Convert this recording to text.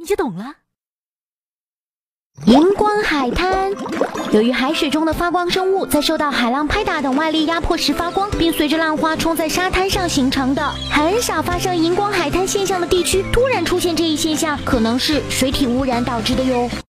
你就懂了。荧光海滩由于海水中的发光生物在受到海浪拍打等外力压迫时发光并随着浪花冲在沙滩上形成的很少发生荧光海滩现象的地区突然出现这一现象可能是水体污染导致的哟。